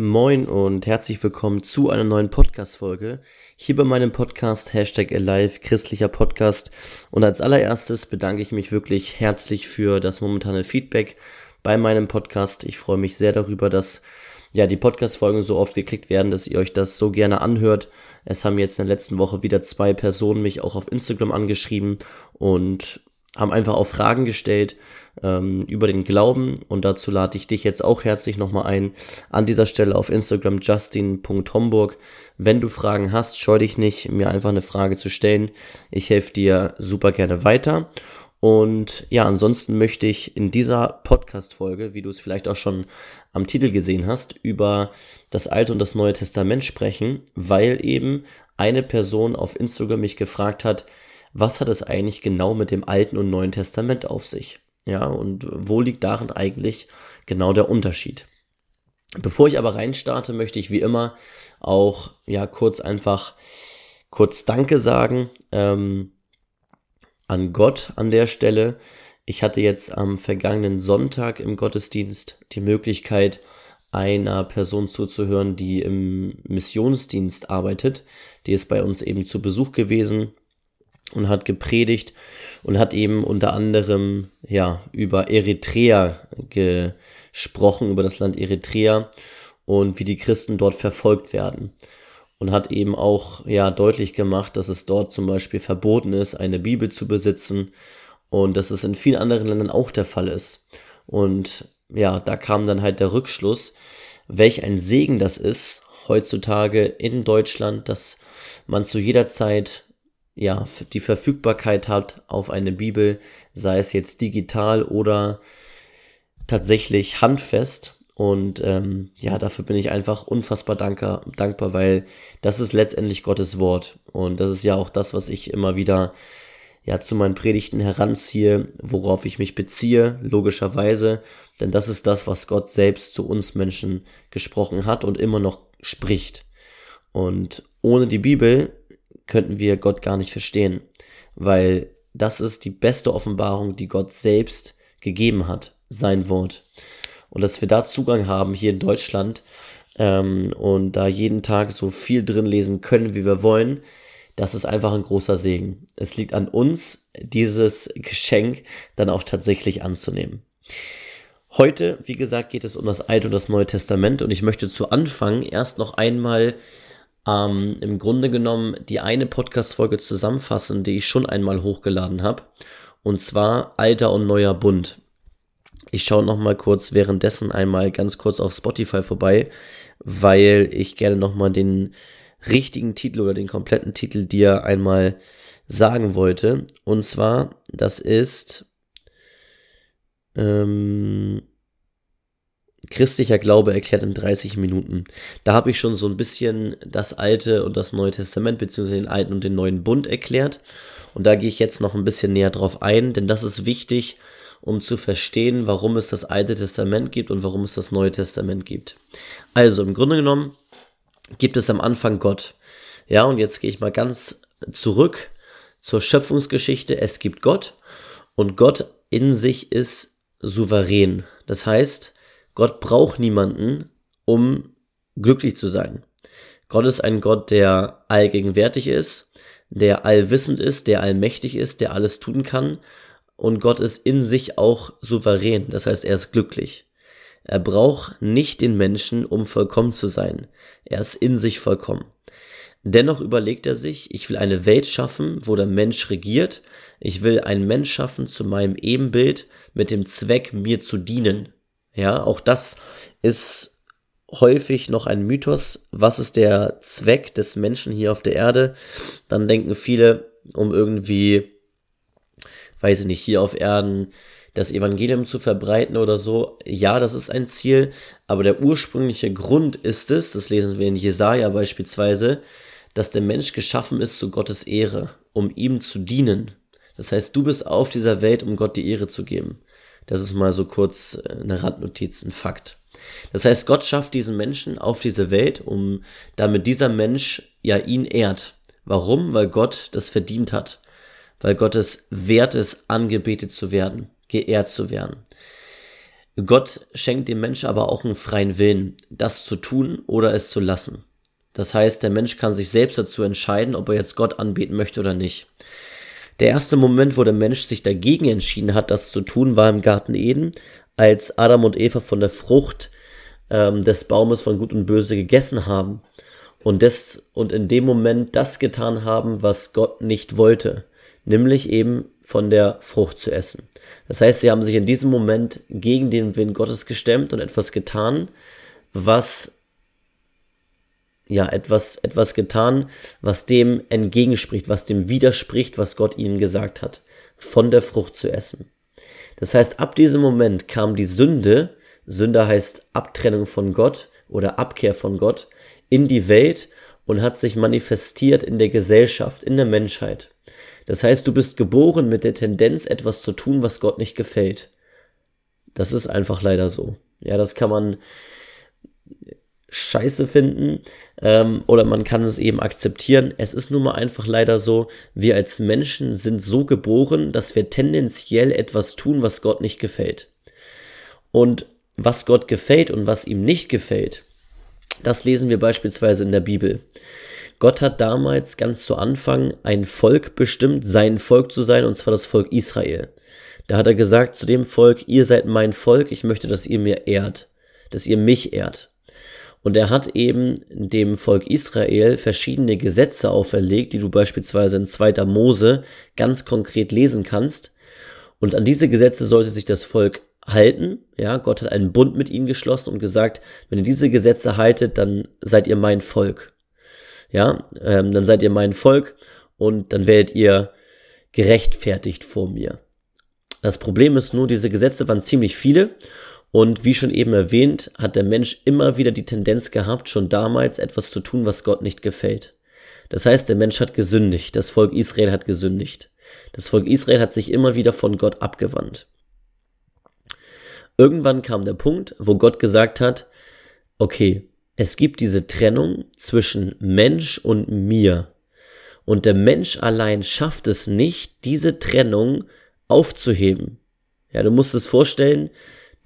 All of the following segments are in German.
Moin und herzlich willkommen zu einer neuen Podcast-Folge. Hier bei meinem Podcast Hashtag Alive, christlicher Podcast. Und als allererstes bedanke ich mich wirklich herzlich für das momentane Feedback bei meinem Podcast. Ich freue mich sehr darüber, dass ja die Podcast-Folgen so oft geklickt werden, dass ihr euch das so gerne anhört. Es haben jetzt in der letzten Woche wieder zwei Personen mich auch auf Instagram angeschrieben und haben einfach auch Fragen gestellt ähm, über den Glauben und dazu lade ich dich jetzt auch herzlich nochmal ein an dieser Stelle auf Instagram justin.homburg. Wenn du Fragen hast, scheu dich nicht, mir einfach eine Frage zu stellen. Ich helfe dir super gerne weiter. Und ja, ansonsten möchte ich in dieser Podcast-Folge, wie du es vielleicht auch schon am Titel gesehen hast, über das Alte und das Neue Testament sprechen, weil eben eine Person auf Instagram mich gefragt hat, was hat es eigentlich genau mit dem Alten und Neuen Testament auf sich? Ja, und wo liegt darin eigentlich genau der Unterschied? Bevor ich aber reinstarte, möchte ich wie immer auch ja kurz einfach kurz Danke sagen ähm, an Gott an der Stelle. Ich hatte jetzt am vergangenen Sonntag im Gottesdienst die Möglichkeit, einer Person zuzuhören, die im Missionsdienst arbeitet. Die ist bei uns eben zu Besuch gewesen und hat gepredigt und hat eben unter anderem ja über Eritrea gesprochen, über das Land Eritrea und wie die Christen dort verfolgt werden und hat eben auch ja deutlich gemacht, dass es dort zum Beispiel verboten ist, eine Bibel zu besitzen und dass es in vielen anderen Ländern auch der Fall ist. Und ja, da kam dann halt der Rückschluss, welch ein Segen das ist heutzutage in Deutschland, dass man zu jeder Zeit ja, die Verfügbarkeit hat auf eine Bibel, sei es jetzt digital oder tatsächlich handfest. Und ähm, ja, dafür bin ich einfach unfassbar dankbar, dankbar, weil das ist letztendlich Gottes Wort. Und das ist ja auch das, was ich immer wieder ja zu meinen Predigten heranziehe, worauf ich mich beziehe, logischerweise. Denn das ist das, was Gott selbst zu uns Menschen gesprochen hat und immer noch spricht. Und ohne die Bibel könnten wir Gott gar nicht verstehen, weil das ist die beste Offenbarung, die Gott selbst gegeben hat, sein Wort. Und dass wir da Zugang haben hier in Deutschland ähm, und da jeden Tag so viel drin lesen können, wie wir wollen, das ist einfach ein großer Segen. Es liegt an uns, dieses Geschenk dann auch tatsächlich anzunehmen. Heute, wie gesagt, geht es um das Alte und das Neue Testament und ich möchte zu Anfang erst noch einmal ähm, im Grunde genommen die eine Podcast-Folge zusammenfassen, die ich schon einmal hochgeladen habe. Und zwar Alter und Neuer Bund. Ich schaue noch mal kurz währenddessen einmal ganz kurz auf Spotify vorbei, weil ich gerne noch mal den richtigen Titel oder den kompletten Titel dir einmal sagen wollte. Und zwar, das ist ähm, Christlicher Glaube erklärt in 30 Minuten. Da habe ich schon so ein bisschen das Alte und das Neue Testament, beziehungsweise den Alten und den Neuen Bund erklärt. Und da gehe ich jetzt noch ein bisschen näher drauf ein, denn das ist wichtig, um zu verstehen, warum es das Alte Testament gibt und warum es das Neue Testament gibt. Also, im Grunde genommen gibt es am Anfang Gott. Ja, und jetzt gehe ich mal ganz zurück zur Schöpfungsgeschichte. Es gibt Gott und Gott in sich ist souverän. Das heißt, Gott braucht niemanden, um glücklich zu sein. Gott ist ein Gott, der allgegenwärtig ist, der allwissend ist, der allmächtig ist, der alles tun kann. Und Gott ist in sich auch souverän, das heißt, er ist glücklich. Er braucht nicht den Menschen, um vollkommen zu sein. Er ist in sich vollkommen. Dennoch überlegt er sich, ich will eine Welt schaffen, wo der Mensch regiert. Ich will einen Mensch schaffen zu meinem Ebenbild mit dem Zweck, mir zu dienen. Ja, auch das ist häufig noch ein Mythos. Was ist der Zweck des Menschen hier auf der Erde? Dann denken viele, um irgendwie, weiß ich nicht, hier auf Erden das Evangelium zu verbreiten oder so. Ja, das ist ein Ziel, aber der ursprüngliche Grund ist es, das lesen wir in Jesaja beispielsweise, dass der Mensch geschaffen ist zu Gottes Ehre, um ihm zu dienen. Das heißt, du bist auf dieser Welt, um Gott die Ehre zu geben. Das ist mal so kurz äh, eine Randnotiz, ein Fakt. Das heißt, Gott schafft diesen Menschen auf diese Welt, um damit dieser Mensch ja ihn ehrt. Warum? Weil Gott das verdient hat. Weil Gott es wert ist, angebetet zu werden, geehrt zu werden. Gott schenkt dem Menschen aber auch einen freien Willen, das zu tun oder es zu lassen. Das heißt, der Mensch kann sich selbst dazu entscheiden, ob er jetzt Gott anbeten möchte oder nicht. Der erste Moment, wo der Mensch sich dagegen entschieden hat, das zu tun, war im Garten Eden, als Adam und Eva von der Frucht ähm, des Baumes von Gut und Böse gegessen haben und, des, und in dem Moment das getan haben, was Gott nicht wollte, nämlich eben von der Frucht zu essen. Das heißt, sie haben sich in diesem Moment gegen den Willen Gottes gestemmt und etwas getan, was ja, etwas, etwas getan, was dem entgegenspricht, was dem widerspricht, was Gott ihnen gesagt hat, von der Frucht zu essen. Das heißt, ab diesem Moment kam die Sünde, Sünde heißt Abtrennung von Gott oder Abkehr von Gott, in die Welt und hat sich manifestiert in der Gesellschaft, in der Menschheit. Das heißt, du bist geboren mit der Tendenz, etwas zu tun, was Gott nicht gefällt. Das ist einfach leider so. Ja, das kann man scheiße finden ähm, oder man kann es eben akzeptieren. Es ist nun mal einfach leider so, wir als Menschen sind so geboren, dass wir tendenziell etwas tun, was Gott nicht gefällt. Und was Gott gefällt und was ihm nicht gefällt, das lesen wir beispielsweise in der Bibel. Gott hat damals ganz zu Anfang ein Volk bestimmt, sein Volk zu sein, und zwar das Volk Israel. Da hat er gesagt zu dem Volk, ihr seid mein Volk, ich möchte, dass ihr mir ehrt, dass ihr mich ehrt. Und er hat eben dem Volk Israel verschiedene Gesetze auferlegt, die du beispielsweise in 2. Mose ganz konkret lesen kannst. Und an diese Gesetze sollte sich das Volk halten. Ja, Gott hat einen Bund mit ihnen geschlossen und gesagt, wenn ihr diese Gesetze haltet, dann seid ihr mein Volk. Ja, ähm, dann seid ihr mein Volk und dann werdet ihr gerechtfertigt vor mir. Das Problem ist nur, diese Gesetze waren ziemlich viele und wie schon eben erwähnt, hat der Mensch immer wieder die Tendenz gehabt, schon damals etwas zu tun, was Gott nicht gefällt. Das heißt, der Mensch hat gesündigt, das Volk Israel hat gesündigt. Das Volk Israel hat sich immer wieder von Gott abgewandt. Irgendwann kam der Punkt, wo Gott gesagt hat, okay, es gibt diese Trennung zwischen Mensch und mir. Und der Mensch allein schafft es nicht, diese Trennung aufzuheben. Ja, du musst es vorstellen,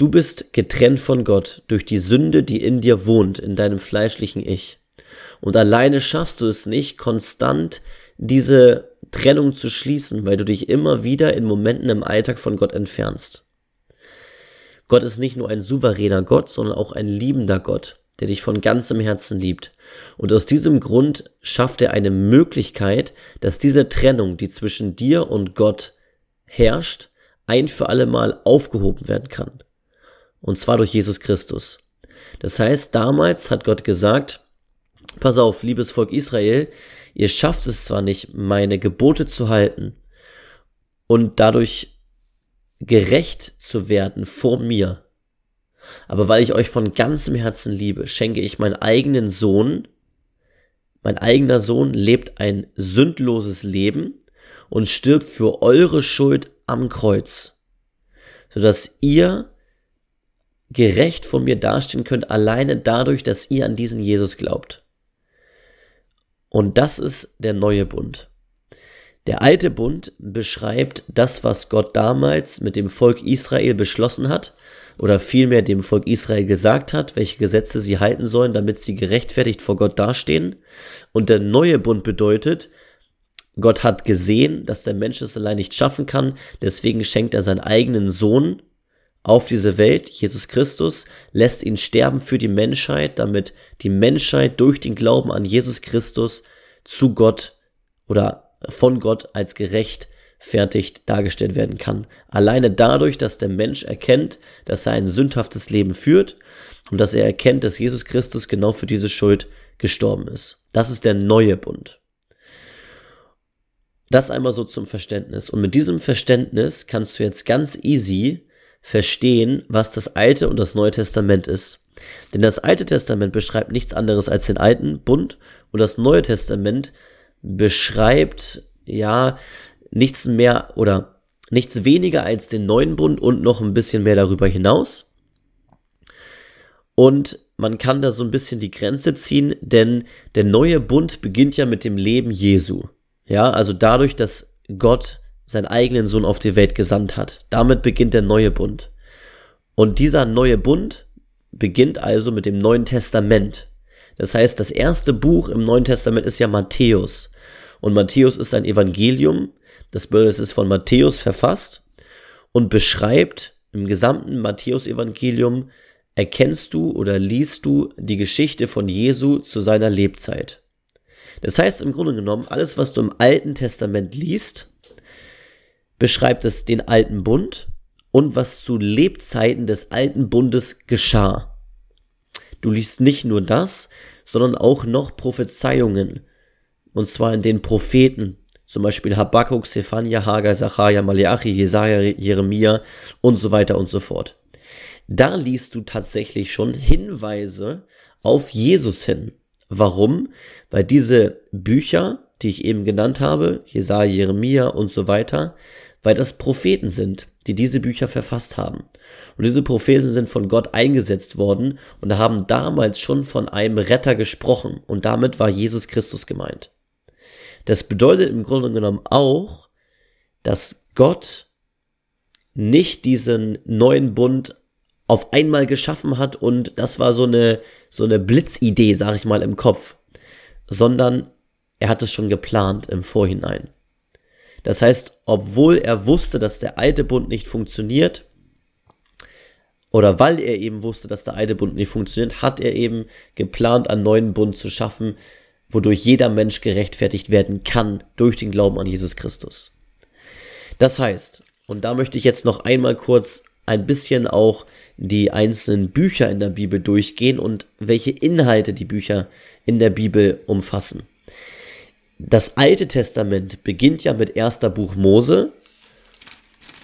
Du bist getrennt von Gott durch die Sünde, die in dir wohnt, in deinem fleischlichen Ich. Und alleine schaffst du es nicht, konstant diese Trennung zu schließen, weil du dich immer wieder in Momenten im Alltag von Gott entfernst. Gott ist nicht nur ein souveräner Gott, sondern auch ein liebender Gott, der dich von ganzem Herzen liebt. Und aus diesem Grund schafft er eine Möglichkeit, dass diese Trennung, die zwischen dir und Gott herrscht, ein für alle Mal aufgehoben werden kann. Und zwar durch Jesus Christus. Das heißt, damals hat Gott gesagt, pass auf, liebes Volk Israel, ihr schafft es zwar nicht, meine Gebote zu halten und dadurch gerecht zu werden vor mir, aber weil ich euch von ganzem Herzen liebe, schenke ich meinen eigenen Sohn, mein eigener Sohn lebt ein sündloses Leben und stirbt für eure Schuld am Kreuz, sodass ihr gerecht vor mir dastehen könnt, alleine dadurch, dass ihr an diesen Jesus glaubt. Und das ist der neue Bund. Der alte Bund beschreibt das, was Gott damals mit dem Volk Israel beschlossen hat, oder vielmehr dem Volk Israel gesagt hat, welche Gesetze sie halten sollen, damit sie gerechtfertigt vor Gott dastehen. Und der neue Bund bedeutet, Gott hat gesehen, dass der Mensch es allein nicht schaffen kann, deswegen schenkt er seinen eigenen Sohn auf diese Welt, Jesus Christus, lässt ihn sterben für die Menschheit, damit die Menschheit durch den Glauben an Jesus Christus zu Gott oder von Gott als gerecht fertig dargestellt werden kann. Alleine dadurch, dass der Mensch erkennt, dass er ein sündhaftes Leben führt und dass er erkennt, dass Jesus Christus genau für diese Schuld gestorben ist. Das ist der neue Bund. Das einmal so zum Verständnis. Und mit diesem Verständnis kannst du jetzt ganz easy verstehen, was das Alte und das Neue Testament ist. Denn das Alte Testament beschreibt nichts anderes als den alten Bund und das Neue Testament beschreibt ja nichts mehr oder nichts weniger als den neuen Bund und noch ein bisschen mehr darüber hinaus. Und man kann da so ein bisschen die Grenze ziehen, denn der neue Bund beginnt ja mit dem Leben Jesu. Ja, also dadurch, dass Gott seinen eigenen Sohn auf die Welt gesandt hat. Damit beginnt der neue Bund. Und dieser neue Bund beginnt also mit dem Neuen Testament. Das heißt, das erste Buch im Neuen Testament ist ja Matthäus. Und Matthäus ist ein Evangelium, das es ist von Matthäus verfasst und beschreibt im gesamten Matthäus-Evangelium, erkennst du oder liest du die Geschichte von Jesu zu seiner Lebzeit. Das heißt im Grunde genommen, alles, was du im Alten Testament liest, beschreibt es den alten Bund und was zu Lebzeiten des alten Bundes geschah. Du liest nicht nur das, sondern auch noch Prophezeiungen, und zwar in den Propheten, zum Beispiel Habakkuk, Zephania, Hagar, Zachariah, Malachi, Jesaja, Jeremia und so weiter und so fort. Da liest du tatsächlich schon Hinweise auf Jesus hin. Warum? Weil diese Bücher, die ich eben genannt habe, Jesaja, Jeremia und so weiter, weil das Propheten sind, die diese Bücher verfasst haben. Und diese Propheten sind von Gott eingesetzt worden und haben damals schon von einem Retter gesprochen und damit war Jesus Christus gemeint. Das bedeutet im Grunde genommen auch, dass Gott nicht diesen neuen Bund auf einmal geschaffen hat und das war so eine, so eine Blitzidee, sag ich mal, im Kopf, sondern er hat es schon geplant im Vorhinein. Das heißt, obwohl er wusste, dass der alte Bund nicht funktioniert, oder weil er eben wusste, dass der alte Bund nicht funktioniert, hat er eben geplant, einen neuen Bund zu schaffen, wodurch jeder Mensch gerechtfertigt werden kann durch den Glauben an Jesus Christus. Das heißt, und da möchte ich jetzt noch einmal kurz ein bisschen auch die einzelnen Bücher in der Bibel durchgehen und welche Inhalte die Bücher in der Bibel umfassen. Das Alte Testament beginnt ja mit erster Buch Mose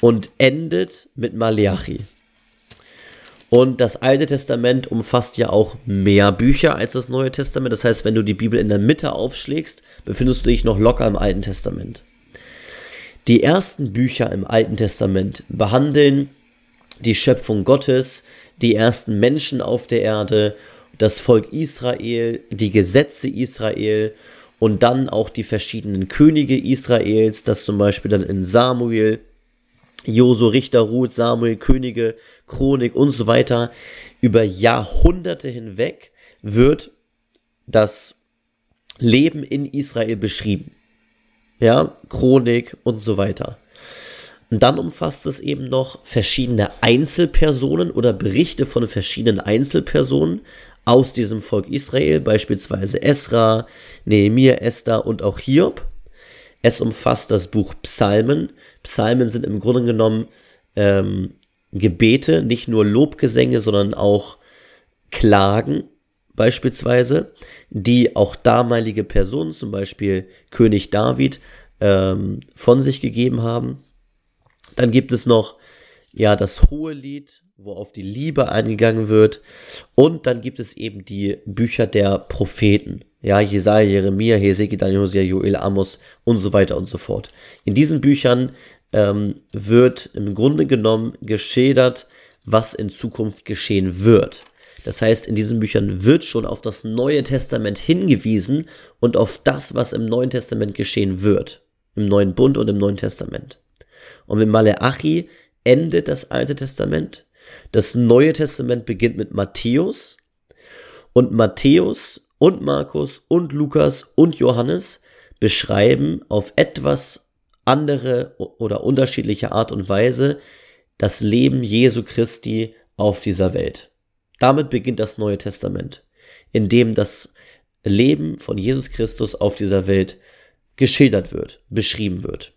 und endet mit Maleachi. Und das Alte Testament umfasst ja auch mehr Bücher als das Neue Testament. Das heißt, wenn du die Bibel in der Mitte aufschlägst, befindest du dich noch locker im Alten Testament. Die ersten Bücher im Alten Testament behandeln die Schöpfung Gottes, die ersten Menschen auf der Erde, das Volk Israel, die Gesetze Israel und dann auch die verschiedenen Könige Israels, das zum Beispiel dann in Samuel, Josu, Richter, Ruth, Samuel, Könige, Chronik und so weiter, über Jahrhunderte hinweg wird das Leben in Israel beschrieben. Ja, Chronik und so weiter. Und dann umfasst es eben noch verschiedene Einzelpersonen oder Berichte von verschiedenen Einzelpersonen aus diesem Volk Israel, beispielsweise Esra, Nehemiah, Esther und auch Hiob. Es umfasst das Buch Psalmen. Psalmen sind im Grunde genommen ähm, Gebete, nicht nur Lobgesänge, sondern auch Klagen beispielsweise, die auch damalige Personen, zum Beispiel König David, ähm, von sich gegeben haben. Dann gibt es noch ja das hohe Lied, wo auf die Liebe eingegangen wird. Und dann gibt es eben die Bücher der Propheten. Ja, Jesaja, Jeremia, Hesekiel, Daniel, Hosea, Joel, Amos und so weiter und so fort. In diesen Büchern ähm, wird im Grunde genommen geschildert, was in Zukunft geschehen wird. Das heißt, in diesen Büchern wird schon auf das Neue Testament hingewiesen und auf das, was im Neuen Testament geschehen wird. Im Neuen Bund und im Neuen Testament. Und mit Maleachi endet das Alte Testament das Neue Testament beginnt mit Matthäus und Matthäus und Markus und Lukas und Johannes beschreiben auf etwas andere oder unterschiedliche Art und Weise das Leben Jesu Christi auf dieser Welt. Damit beginnt das Neue Testament, in dem das Leben von Jesus Christus auf dieser Welt geschildert wird, beschrieben wird.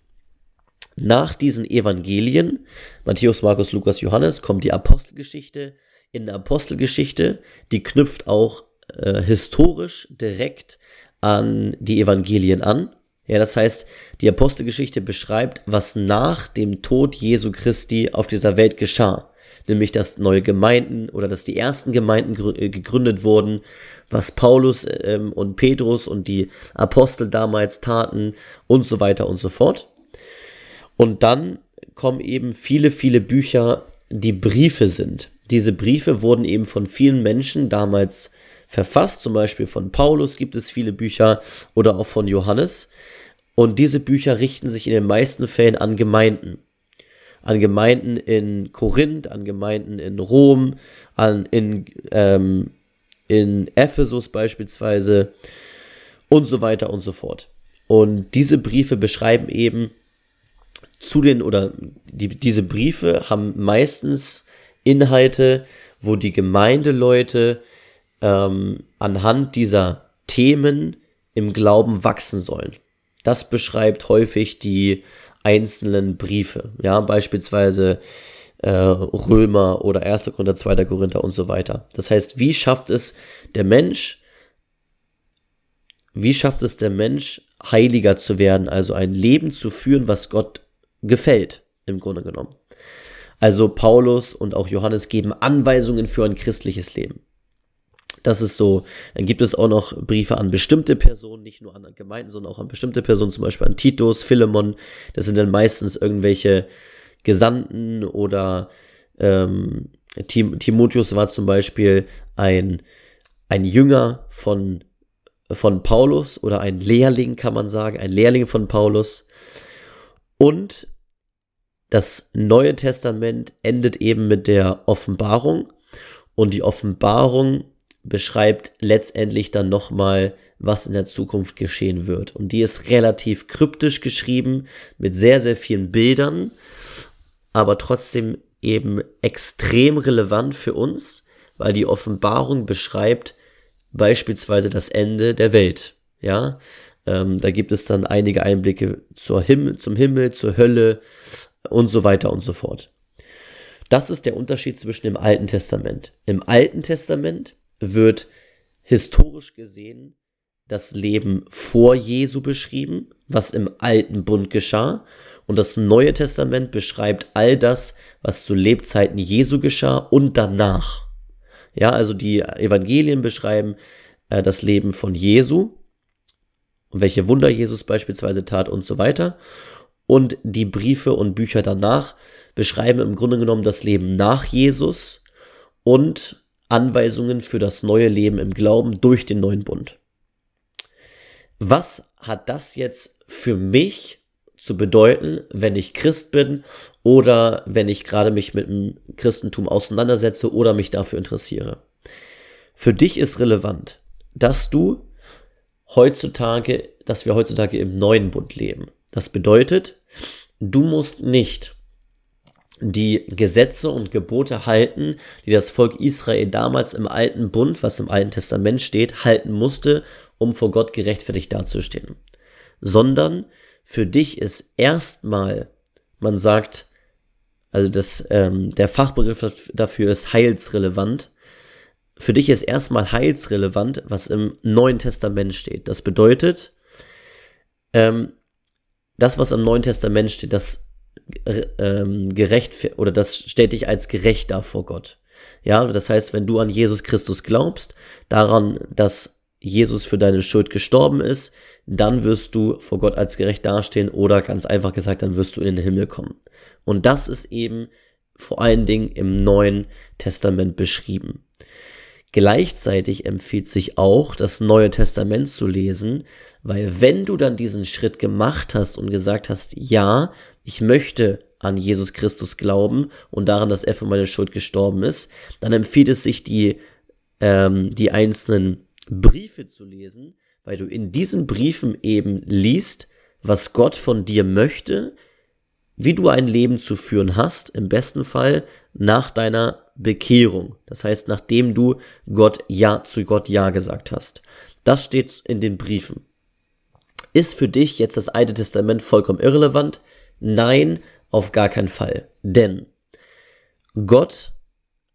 Nach diesen Evangelien, Matthäus, Markus, Lukas, Johannes, kommt die Apostelgeschichte. In der Apostelgeschichte, die knüpft auch äh, historisch direkt an die Evangelien an. Ja, das heißt, die Apostelgeschichte beschreibt, was nach dem Tod Jesu Christi auf dieser Welt geschah. Nämlich, dass neue Gemeinden oder dass die ersten Gemeinden äh, gegründet wurden, was Paulus ähm, und Petrus und die Apostel damals taten und so weiter und so fort. Und dann kommen eben viele, viele Bücher, die Briefe sind. Diese Briefe wurden eben von vielen Menschen damals verfasst, zum Beispiel von Paulus gibt es viele Bücher oder auch von Johannes. Und diese Bücher richten sich in den meisten Fällen an Gemeinden. an Gemeinden in Korinth, an Gemeinden in Rom, an, in, ähm, in Ephesus beispielsweise und so weiter und so fort. Und diese Briefe beschreiben eben zu den, oder die, diese Briefe haben meistens Inhalte, wo die Gemeindeleute ähm, anhand dieser Themen im Glauben wachsen sollen. Das beschreibt häufig die einzelnen Briefe, ja, beispielsweise äh, Römer oder 1. Korinther, 2. Korinther und so weiter. Das heißt, wie schafft es der Mensch, wie schafft es der Mensch, heiliger zu werden, also ein Leben zu führen, was Gott gefällt, im Grunde genommen. Also Paulus und auch Johannes geben Anweisungen für ein christliches Leben. Das ist so. Dann gibt es auch noch Briefe an bestimmte Personen, nicht nur an Gemeinden, sondern auch an bestimmte Personen, zum Beispiel an Titus, Philemon. Das sind dann meistens irgendwelche Gesandten oder ähm, Tim Timotheus war zum Beispiel ein, ein Jünger von, von Paulus oder ein Lehrling, kann man sagen, ein Lehrling von Paulus. Und das Neue Testament endet eben mit der Offenbarung. Und die Offenbarung beschreibt letztendlich dann nochmal, was in der Zukunft geschehen wird. Und die ist relativ kryptisch geschrieben, mit sehr, sehr vielen Bildern, aber trotzdem eben extrem relevant für uns, weil die Offenbarung beschreibt beispielsweise das Ende der Welt. Ja, ähm, da gibt es dann einige Einblicke zur Himmel, zum Himmel, zur Hölle und so weiter und so fort. Das ist der Unterschied zwischen dem Alten Testament. Im Alten Testament wird historisch gesehen das Leben vor Jesu beschrieben, was im alten Bund geschah. Und das Neue Testament beschreibt all das, was zu Lebzeiten Jesu geschah und danach. Ja, also die Evangelien beschreiben äh, das Leben von Jesu und welche Wunder Jesus beispielsweise tat und so weiter. Und die Briefe und Bücher danach beschreiben im Grunde genommen das Leben nach Jesus und Anweisungen für das neue Leben im Glauben durch den neuen Bund. Was hat das jetzt für mich zu bedeuten, wenn ich Christ bin oder wenn ich gerade mich mit dem Christentum auseinandersetze oder mich dafür interessiere? Für dich ist relevant, dass du heutzutage, dass wir heutzutage im neuen Bund leben. Das bedeutet, du musst nicht die Gesetze und Gebote halten, die das Volk Israel damals im alten Bund, was im Alten Testament steht, halten musste, um vor Gott gerechtfertigt dazustehen. Sondern für dich ist erstmal, man sagt, also das, ähm, der Fachbegriff dafür ist heilsrelevant. Für dich ist erstmal heilsrelevant, was im Neuen Testament steht. Das bedeutet, ähm, das, was im Neuen Testament steht, das ähm, gerecht oder das stellt dich als gerecht dar vor Gott. Ja, das heißt, wenn du an Jesus Christus glaubst, daran, dass Jesus für deine Schuld gestorben ist, dann wirst du vor Gott als gerecht dastehen oder ganz einfach gesagt, dann wirst du in den Himmel kommen. Und das ist eben vor allen Dingen im Neuen Testament beschrieben. Gleichzeitig empfiehlt sich auch, das Neue Testament zu lesen, weil wenn du dann diesen Schritt gemacht hast und gesagt hast, ja, ich möchte an Jesus Christus glauben und daran, dass er für meine Schuld gestorben ist, dann empfiehlt es sich, die, ähm, die einzelnen Briefe zu lesen, weil du in diesen Briefen eben liest, was Gott von dir möchte, wie du ein Leben zu führen hast, im besten Fall nach deiner Bekehrung. Das heißt, nachdem du Gott ja zu Gott ja gesagt hast. Das steht in den Briefen. Ist für dich jetzt das Alte Testament vollkommen irrelevant? Nein, auf gar keinen Fall. Denn Gott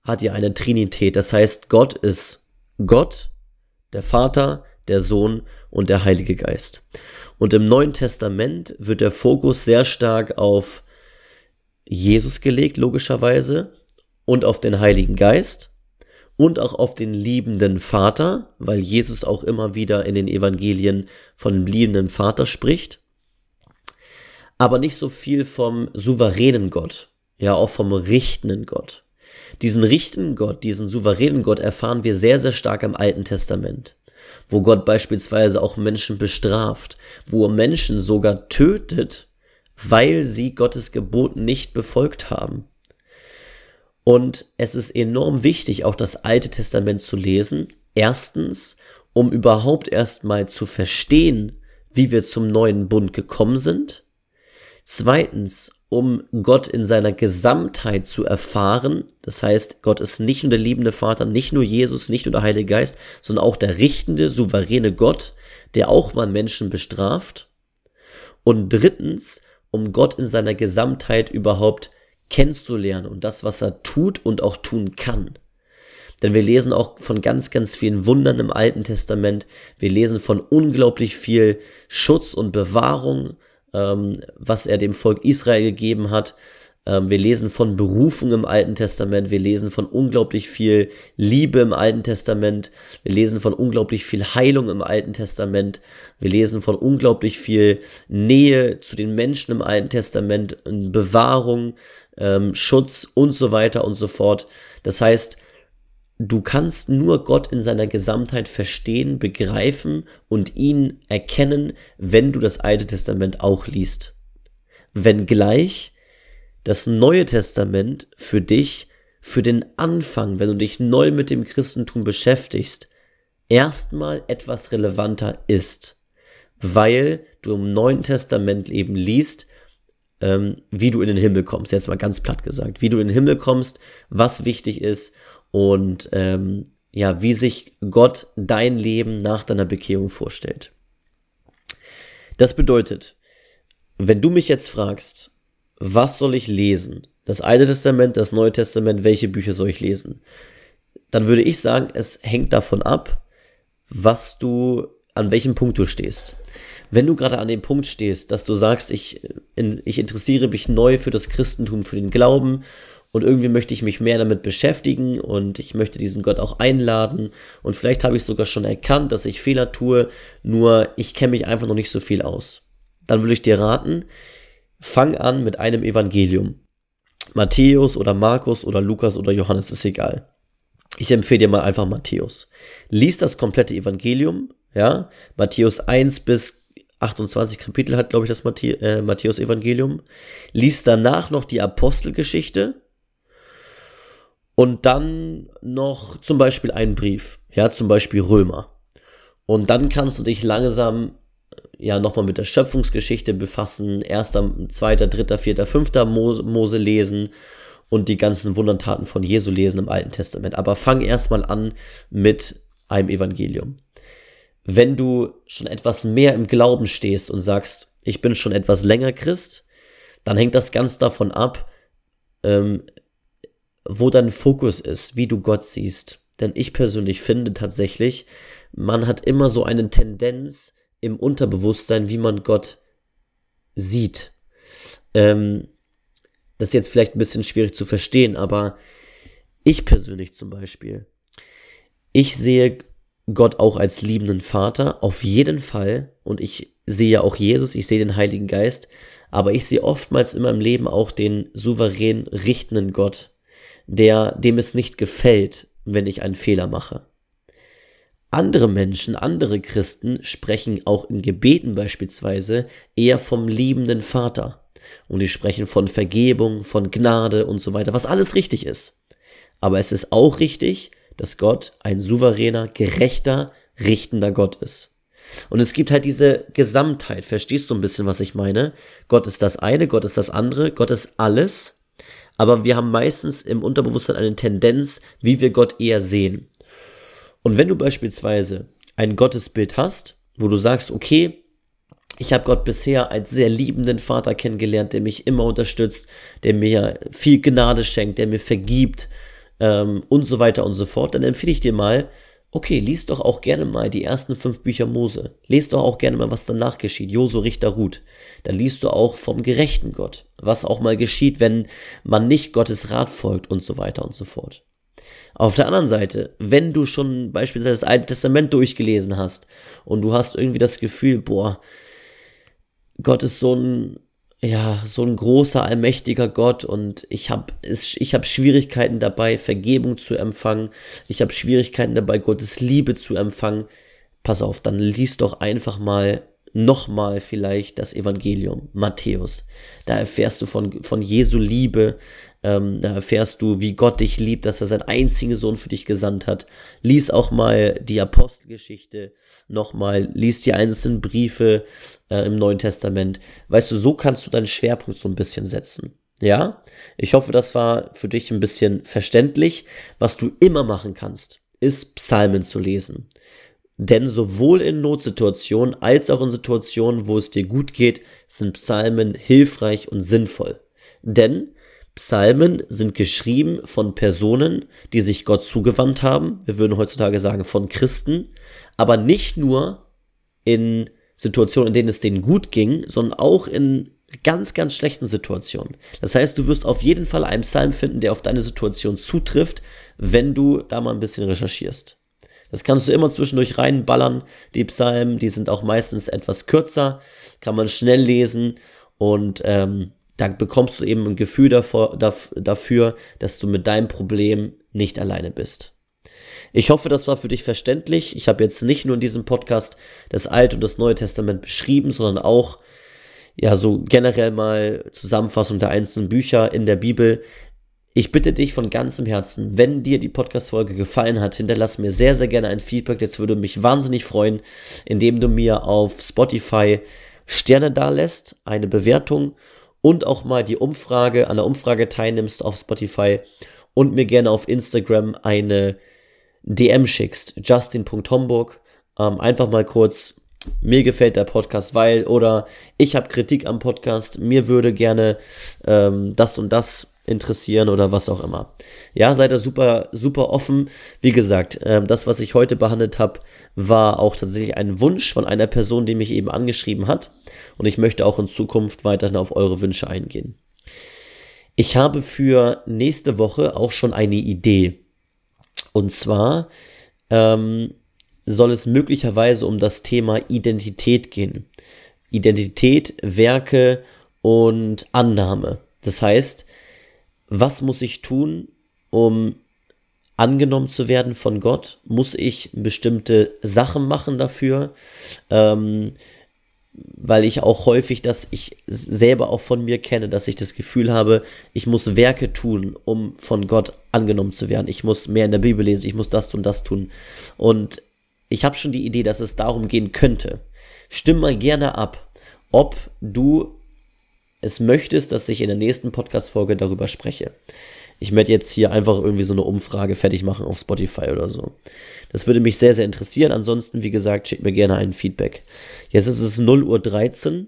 hat ja eine Trinität. Das heißt, Gott ist Gott, der Vater, der Sohn und der Heilige Geist. Und im Neuen Testament wird der Fokus sehr stark auf Jesus gelegt, logischerweise, und auf den Heiligen Geist und auch auf den liebenden Vater, weil Jesus auch immer wieder in den Evangelien von dem liebenden Vater spricht. Aber nicht so viel vom souveränen Gott, ja auch vom richtenden Gott. Diesen richtenden Gott, diesen souveränen Gott erfahren wir sehr, sehr stark im Alten Testament, wo Gott beispielsweise auch Menschen bestraft, wo er Menschen sogar tötet, weil sie Gottes Geboten nicht befolgt haben. Und es ist enorm wichtig, auch das Alte Testament zu lesen. Erstens, um überhaupt erstmal zu verstehen, wie wir zum neuen Bund gekommen sind. Zweitens, um Gott in seiner Gesamtheit zu erfahren. Das heißt, Gott ist nicht nur der liebende Vater, nicht nur Jesus, nicht nur der Heilige Geist, sondern auch der richtende, souveräne Gott, der auch mal Menschen bestraft. Und drittens, um Gott in seiner Gesamtheit überhaupt kennenzulernen und das, was er tut und auch tun kann. Denn wir lesen auch von ganz, ganz vielen Wundern im Alten Testament. Wir lesen von unglaublich viel Schutz und Bewahrung, ähm, was er dem Volk Israel gegeben hat. Ähm, wir lesen von Berufung im Alten Testament. Wir lesen von unglaublich viel Liebe im Alten Testament. Wir lesen von unglaublich viel Heilung im Alten Testament. Wir lesen von unglaublich viel Nähe zu den Menschen im Alten Testament, Bewahrung, ähm, Schutz und so weiter und so fort. Das heißt, Du kannst nur Gott in seiner Gesamtheit verstehen, begreifen und ihn erkennen, wenn du das Alte Testament auch liest. Wenngleich das Neue Testament für dich, für den Anfang, wenn du dich neu mit dem Christentum beschäftigst, erstmal etwas relevanter ist, weil du im Neuen Testament eben liest, ähm, wie du in den Himmel kommst, jetzt mal ganz platt gesagt, wie du in den Himmel kommst, was wichtig ist und ähm, ja, wie sich Gott dein Leben nach deiner Bekehrung vorstellt. Das bedeutet, wenn du mich jetzt fragst, was soll ich lesen? Das Alte Testament, das Neue Testament, welche Bücher soll ich lesen? Dann würde ich sagen, es hängt davon ab, was du, an welchem Punkt du stehst. Wenn du gerade an dem Punkt stehst, dass du sagst, ich, ich interessiere mich neu für das Christentum, für den Glauben und irgendwie möchte ich mich mehr damit beschäftigen und ich möchte diesen Gott auch einladen und vielleicht habe ich sogar schon erkannt, dass ich Fehler tue, nur ich kenne mich einfach noch nicht so viel aus. Dann würde ich dir raten, fang an mit einem Evangelium. Matthäus oder Markus oder Lukas oder Johannes ist egal. Ich empfehle dir mal einfach Matthäus. Lies das komplette Evangelium, ja, Matthäus 1 bis 28 Kapitel hat, glaube ich, das äh, Matthäus Evangelium. Lies danach noch die Apostelgeschichte, und dann noch zum Beispiel einen Brief, ja, zum Beispiel Römer. Und dann kannst du dich langsam ja nochmal mit der Schöpfungsgeschichte befassen, erster, zweiter, dritter, vierter, fünfter Mose, Mose lesen und die ganzen Wundertaten von Jesu lesen im Alten Testament. Aber fang erstmal an mit einem Evangelium. Wenn du schon etwas mehr im Glauben stehst und sagst, ich bin schon etwas länger Christ, dann hängt das ganz davon ab, ähm, wo dein Fokus ist, wie du Gott siehst. Denn ich persönlich finde tatsächlich, man hat immer so eine Tendenz im Unterbewusstsein, wie man Gott sieht. Ähm, das ist jetzt vielleicht ein bisschen schwierig zu verstehen, aber ich persönlich zum Beispiel, ich sehe Gott auch als liebenden Vater, auf jeden Fall. Und ich sehe ja auch Jesus, ich sehe den Heiligen Geist, aber ich sehe oftmals in meinem Leben auch den souverän richtenden Gott der, dem es nicht gefällt, wenn ich einen Fehler mache. Andere Menschen, andere Christen sprechen auch in Gebeten beispielsweise eher vom liebenden Vater. Und die sprechen von Vergebung, von Gnade und so weiter, was alles richtig ist. Aber es ist auch richtig, dass Gott ein souveräner, gerechter, richtender Gott ist. Und es gibt halt diese Gesamtheit. Verstehst du ein bisschen, was ich meine? Gott ist das eine, Gott ist das andere, Gott ist alles aber wir haben meistens im Unterbewusstsein eine Tendenz, wie wir Gott eher sehen. Und wenn du beispielsweise ein Gottesbild hast, wo du sagst, okay, ich habe Gott bisher als sehr liebenden Vater kennengelernt, der mich immer unterstützt, der mir viel Gnade schenkt, der mir vergibt ähm, und so weiter und so fort, dann empfehle ich dir mal, okay, lies doch auch gerne mal die ersten fünf Bücher Mose. Lies doch auch gerne mal, was danach geschieht. Josu, Richter, Ruth. Da liest du auch vom gerechten Gott. Was auch mal geschieht, wenn man nicht Gottes Rat folgt und so weiter und so fort. Auf der anderen Seite, wenn du schon beispielsweise das Alte Testament durchgelesen hast und du hast irgendwie das Gefühl, boah, Gott ist so ein ja, so ein großer, allmächtiger Gott und ich habe hab Schwierigkeiten dabei, Vergebung zu empfangen. Ich habe Schwierigkeiten dabei, Gottes Liebe zu empfangen. Pass auf, dann liest doch einfach mal nochmal vielleicht das Evangelium, Matthäus. Da erfährst du von, von Jesu Liebe, ähm, da erfährst du, wie Gott dich liebt, dass er seinen einzigen Sohn für dich gesandt hat. Lies auch mal die Apostelgeschichte nochmal, lies die einzelnen Briefe äh, im Neuen Testament. Weißt du, so kannst du deinen Schwerpunkt so ein bisschen setzen. Ja, ich hoffe, das war für dich ein bisschen verständlich. Was du immer machen kannst, ist Psalmen zu lesen. Denn sowohl in Notsituationen als auch in Situationen, wo es dir gut geht, sind Psalmen hilfreich und sinnvoll. Denn Psalmen sind geschrieben von Personen, die sich Gott zugewandt haben. Wir würden heutzutage sagen von Christen. Aber nicht nur in Situationen, in denen es denen gut ging, sondern auch in ganz, ganz schlechten Situationen. Das heißt, du wirst auf jeden Fall einen Psalm finden, der auf deine Situation zutrifft, wenn du da mal ein bisschen recherchierst. Das kannst du immer zwischendurch reinballern. Die Psalmen, die sind auch meistens etwas kürzer, kann man schnell lesen und ähm, da bekommst du eben ein Gefühl dafür, dass du mit deinem Problem nicht alleine bist. Ich hoffe, das war für dich verständlich. Ich habe jetzt nicht nur in diesem Podcast das Alte und das Neue Testament beschrieben, sondern auch ja so generell mal Zusammenfassung der einzelnen Bücher in der Bibel. Ich bitte dich von ganzem Herzen, wenn dir die Podcast-Folge gefallen hat, hinterlass mir sehr, sehr gerne ein Feedback. Das würde mich wahnsinnig freuen, indem du mir auf Spotify Sterne dalässt, eine Bewertung und auch mal die Umfrage, an der Umfrage teilnimmst auf Spotify und mir gerne auf Instagram eine DM schickst, justin.homburg. Ähm, einfach mal kurz, mir gefällt der Podcast, weil oder ich habe Kritik am Podcast, mir würde gerne ähm, das und das interessieren oder was auch immer. Ja, seid da super, super offen. Wie gesagt, äh, das, was ich heute behandelt habe, war auch tatsächlich ein Wunsch von einer Person, die mich eben angeschrieben hat. Und ich möchte auch in Zukunft weiterhin auf eure Wünsche eingehen. Ich habe für nächste Woche auch schon eine Idee. Und zwar ähm, soll es möglicherweise um das Thema Identität gehen. Identität, Werke und Annahme. Das heißt, was muss ich tun, um angenommen zu werden von Gott? Muss ich bestimmte Sachen machen dafür? Ähm, weil ich auch häufig, dass ich selber auch von mir kenne, dass ich das Gefühl habe, ich muss Werke tun, um von Gott angenommen zu werden. Ich muss mehr in der Bibel lesen, ich muss das tun, das tun. Und ich habe schon die Idee, dass es darum gehen könnte. Stimm mal gerne ab, ob du es möchtest, dass ich in der nächsten Podcast-Folge darüber spreche. Ich werde jetzt hier einfach irgendwie so eine Umfrage fertig machen auf Spotify oder so. Das würde mich sehr, sehr interessieren. Ansonsten, wie gesagt, schickt mir gerne ein Feedback. Jetzt ist es 0.13 Uhr.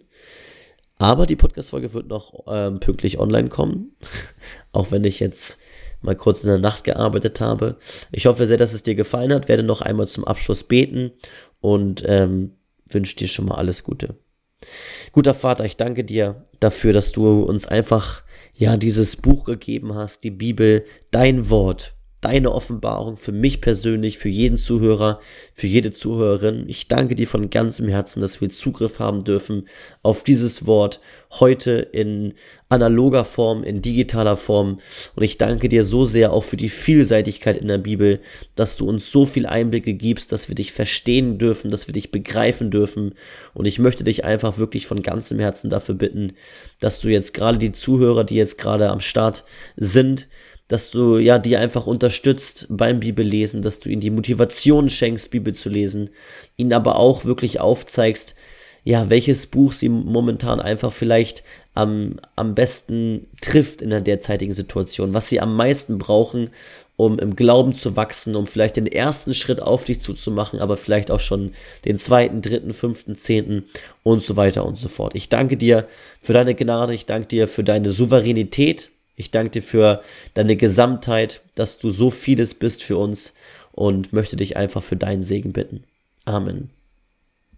Aber die Podcast-Folge wird noch ähm, pünktlich online kommen. Auch wenn ich jetzt mal kurz in der Nacht gearbeitet habe. Ich hoffe sehr, dass es dir gefallen hat. Werde noch einmal zum Abschluss beten und ähm, wünsche dir schon mal alles Gute. Guter Vater, ich danke dir dafür, dass du uns einfach ja dieses Buch gegeben hast, die Bibel, dein Wort, deine Offenbarung für mich persönlich, für jeden Zuhörer, für jede Zuhörerin. Ich danke dir von ganzem Herzen, dass wir Zugriff haben dürfen auf dieses Wort heute in analoger Form, in digitaler Form. Und ich danke dir so sehr auch für die Vielseitigkeit in der Bibel, dass du uns so viel Einblicke gibst, dass wir dich verstehen dürfen, dass wir dich begreifen dürfen. Und ich möchte dich einfach wirklich von ganzem Herzen dafür bitten, dass du jetzt gerade die Zuhörer, die jetzt gerade am Start sind, dass du ja die einfach unterstützt beim Bibellesen, dass du ihnen die Motivation schenkst, Bibel zu lesen, ihnen aber auch wirklich aufzeigst, ja, welches Buch sie momentan einfach vielleicht am, am besten trifft in der derzeitigen Situation, was sie am meisten brauchen, um im Glauben zu wachsen, um vielleicht den ersten Schritt auf dich zuzumachen, aber vielleicht auch schon den zweiten, dritten, fünften, zehnten und so weiter und so fort. Ich danke dir für deine Gnade, ich danke dir für deine Souveränität, ich danke dir für deine Gesamtheit, dass du so vieles bist für uns und möchte dich einfach für deinen Segen bitten. Amen.